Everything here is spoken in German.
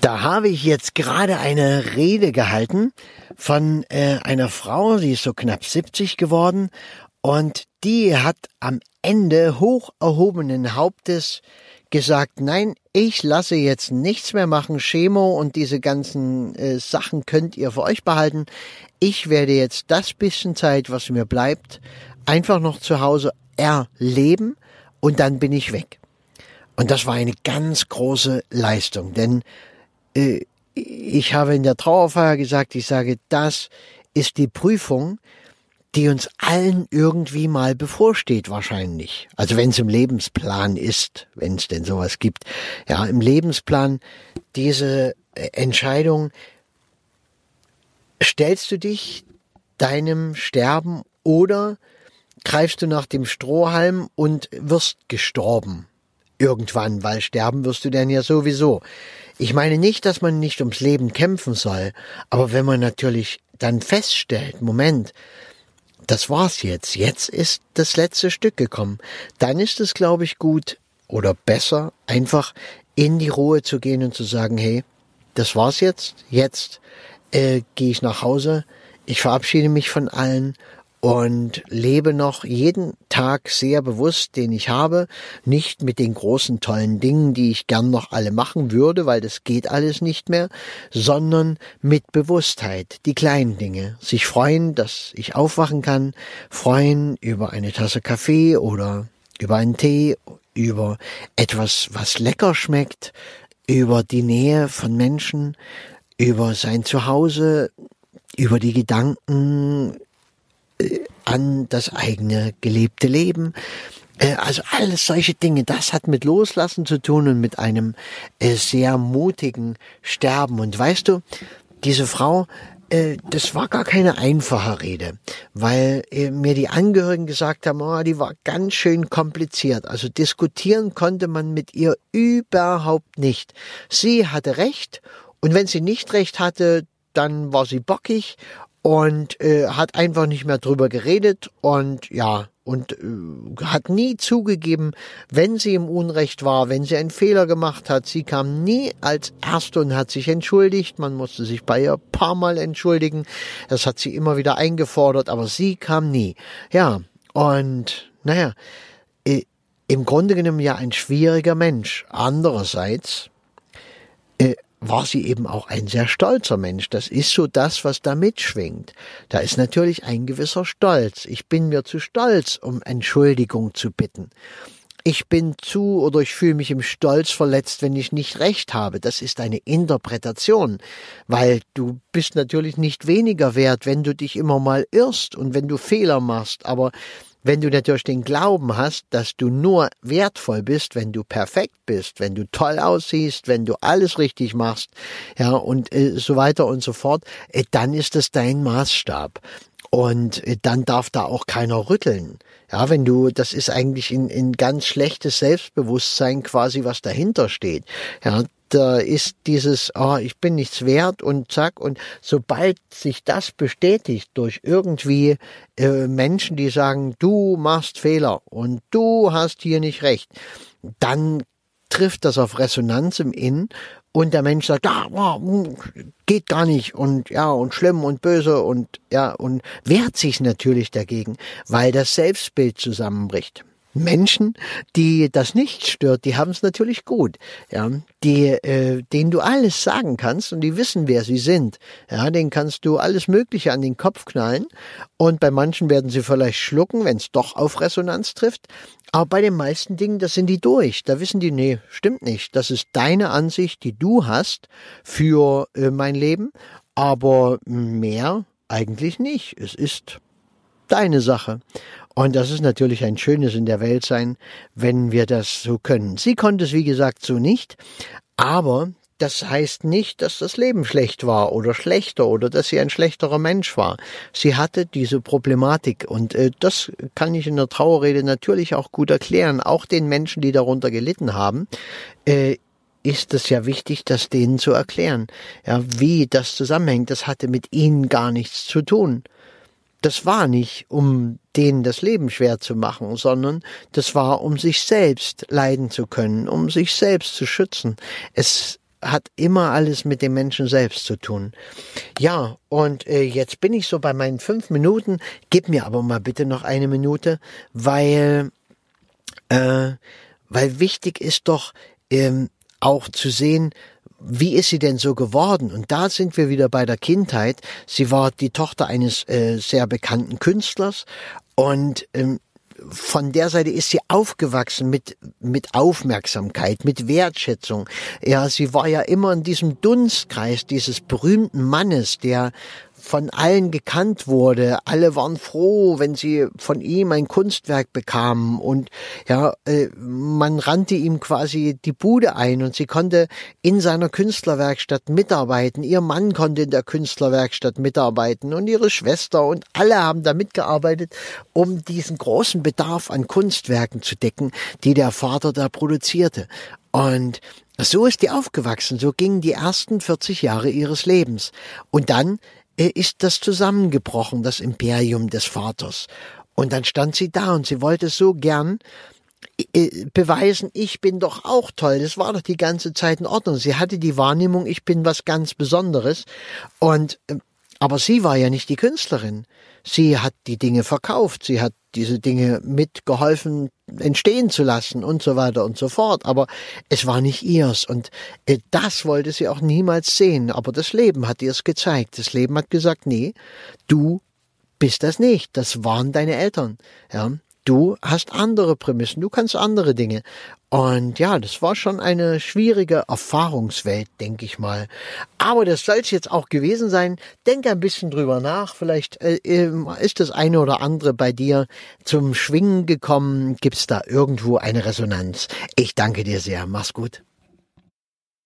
Da habe ich jetzt gerade eine Rede gehalten von äh, einer Frau, die ist so knapp 70 geworden und die hat am Ende hoch erhobenen Hauptes gesagt, nein, ich lasse jetzt nichts mehr machen, Chemo und diese ganzen äh, Sachen könnt ihr für euch behalten. Ich werde jetzt das bisschen Zeit, was mir bleibt, einfach noch zu Hause erleben und dann bin ich weg. Und das war eine ganz große Leistung, denn äh, ich habe in der Trauerfeier gesagt, ich sage, das ist die Prüfung, die uns allen irgendwie mal bevorsteht wahrscheinlich. Also wenn es im Lebensplan ist, wenn es denn sowas gibt. Ja, im Lebensplan diese äh, Entscheidung, stellst du dich deinem Sterben oder greifst du nach dem Strohhalm und wirst gestorben irgendwann, weil sterben wirst du denn ja sowieso. Ich meine nicht, dass man nicht ums Leben kämpfen soll, aber wenn man natürlich dann feststellt, Moment, das war's jetzt, jetzt ist das letzte Stück gekommen, dann ist es, glaube ich, gut oder besser, einfach in die Ruhe zu gehen und zu sagen, hey, das war's jetzt, jetzt äh, gehe ich nach Hause, ich verabschiede mich von allen und lebe noch jeden Tag sehr bewusst, den ich habe, nicht mit den großen tollen Dingen, die ich gern noch alle machen würde, weil das geht alles nicht mehr, sondern mit Bewusstheit, die kleinen Dinge, sich freuen, dass ich aufwachen kann, freuen über eine Tasse Kaffee oder über einen Tee, über etwas, was lecker schmeckt, über die Nähe von Menschen, über sein Zuhause, über die Gedanken, an das eigene gelebte Leben. Äh, also alles solche Dinge, das hat mit Loslassen zu tun und mit einem äh, sehr mutigen Sterben. Und weißt du, diese Frau, das war gar keine einfache Rede, weil mir die Angehörigen gesagt haben, oh, die war ganz schön kompliziert. Also diskutieren konnte man mit ihr überhaupt nicht. Sie hatte recht und wenn sie nicht recht hatte, dann war sie bockig und äh, hat einfach nicht mehr drüber geredet und ja und äh, hat nie zugegeben, wenn sie im Unrecht war, wenn sie einen Fehler gemacht hat. Sie kam nie als Erste und hat sich entschuldigt. Man musste sich bei ihr paar Mal entschuldigen. Das hat sie immer wieder eingefordert, aber sie kam nie. Ja, und naja, äh, im Grunde genommen ja ein schwieriger Mensch. Andererseits war sie eben auch ein sehr stolzer Mensch. Das ist so das, was da mitschwingt. Da ist natürlich ein gewisser Stolz. Ich bin mir zu stolz, um Entschuldigung zu bitten. Ich bin zu oder ich fühle mich im Stolz verletzt, wenn ich nicht recht habe. Das ist eine Interpretation, weil du bist natürlich nicht weniger wert, wenn du dich immer mal irrst und wenn du Fehler machst. Aber wenn du natürlich den Glauben hast, dass du nur wertvoll bist, wenn du perfekt bist, wenn du toll aussiehst, wenn du alles richtig machst, ja, und äh, so weiter und so fort, äh, dann ist es dein Maßstab. Und äh, dann darf da auch keiner rütteln. Ja, wenn du, das ist eigentlich ein, ein ganz schlechtes Selbstbewusstsein quasi, was dahinter steht. Ja, da ist dieses, oh, ich bin nichts wert und zack. Und sobald sich das bestätigt durch irgendwie äh, Menschen, die sagen, du machst Fehler und du hast hier nicht recht, dann trifft das auf Resonanz im Innen und der Mensch sagt, ja, oh, geht gar nicht und ja und schlimm und böse und ja und wehrt sich natürlich dagegen, weil das Selbstbild zusammenbricht. Menschen, die das nicht stört, die haben es natürlich gut, ja, die, äh, denen du alles sagen kannst und die wissen, wer sie sind, ja, denen kannst du alles Mögliche an den Kopf knallen und bei manchen werden sie vielleicht schlucken, wenn es doch auf Resonanz trifft, aber bei den meisten Dingen, das sind die durch, da wissen die, nee, stimmt nicht, das ist deine Ansicht, die du hast für äh, mein Leben, aber mehr eigentlich nicht, es ist deine Sache. Und das ist natürlich ein schönes in der Welt sein, wenn wir das so können. Sie konnte es, wie gesagt, so nicht, aber das heißt nicht, dass das Leben schlecht war oder schlechter oder dass sie ein schlechterer Mensch war. Sie hatte diese Problematik und äh, das kann ich in der Trauerrede natürlich auch gut erklären, auch den Menschen, die darunter gelitten haben. Äh, ist es ja wichtig, das denen zu erklären. Ja, wie das zusammenhängt, das hatte mit ihnen gar nichts zu tun das war nicht, um denen das Leben schwer zu machen, sondern das war, um sich selbst leiden zu können, um sich selbst zu schützen. Es hat immer alles mit dem Menschen selbst zu tun. Ja, und äh, jetzt bin ich so bei meinen fünf Minuten. Gib mir aber mal bitte noch eine Minute, weil, äh, weil wichtig ist doch ähm, auch zu sehen, wie ist sie denn so geworden? Und da sind wir wieder bei der Kindheit. Sie war die Tochter eines äh, sehr bekannten Künstlers und ähm, von der Seite ist sie aufgewachsen mit, mit Aufmerksamkeit, mit Wertschätzung. Ja, sie war ja immer in diesem Dunstkreis dieses berühmten Mannes, der von allen gekannt wurde. Alle waren froh, wenn sie von ihm ein Kunstwerk bekamen und ja, äh, man rannte ihm quasi die Bude ein und sie konnte in seiner Künstlerwerkstatt mitarbeiten. Ihr Mann konnte in der Künstlerwerkstatt mitarbeiten und ihre Schwester und alle haben da mitgearbeitet, um diesen großen Bedarf an Kunstwerken zu decken, die der Vater da produzierte. Und so ist die aufgewachsen, so gingen die ersten 40 Jahre ihres Lebens. Und dann ist das zusammengebrochen, das Imperium des Vaters. Und dann stand sie da und sie wollte so gern äh, beweisen, ich bin doch auch toll. Das war doch die ganze Zeit in Ordnung. Sie hatte die Wahrnehmung, ich bin was ganz Besonderes. Und, äh, aber sie war ja nicht die Künstlerin. Sie hat die Dinge verkauft. Sie hat diese Dinge mitgeholfen entstehen zu lassen und so weiter und so fort. Aber es war nicht ihrs und äh, das wollte sie auch niemals sehen. Aber das Leben hat ihr es gezeigt. Das Leben hat gesagt, nee, du bist das nicht. Das waren deine Eltern. Ja, du hast andere Prämissen, du kannst andere Dinge. Und ja, das war schon eine schwierige Erfahrungswelt, denke ich mal. Aber das soll es jetzt auch gewesen sein. Denk ein bisschen drüber nach. Vielleicht äh, ähm, ist das eine oder andere bei dir zum Schwingen gekommen. Gibt es da irgendwo eine Resonanz? Ich danke dir sehr. Mach's gut.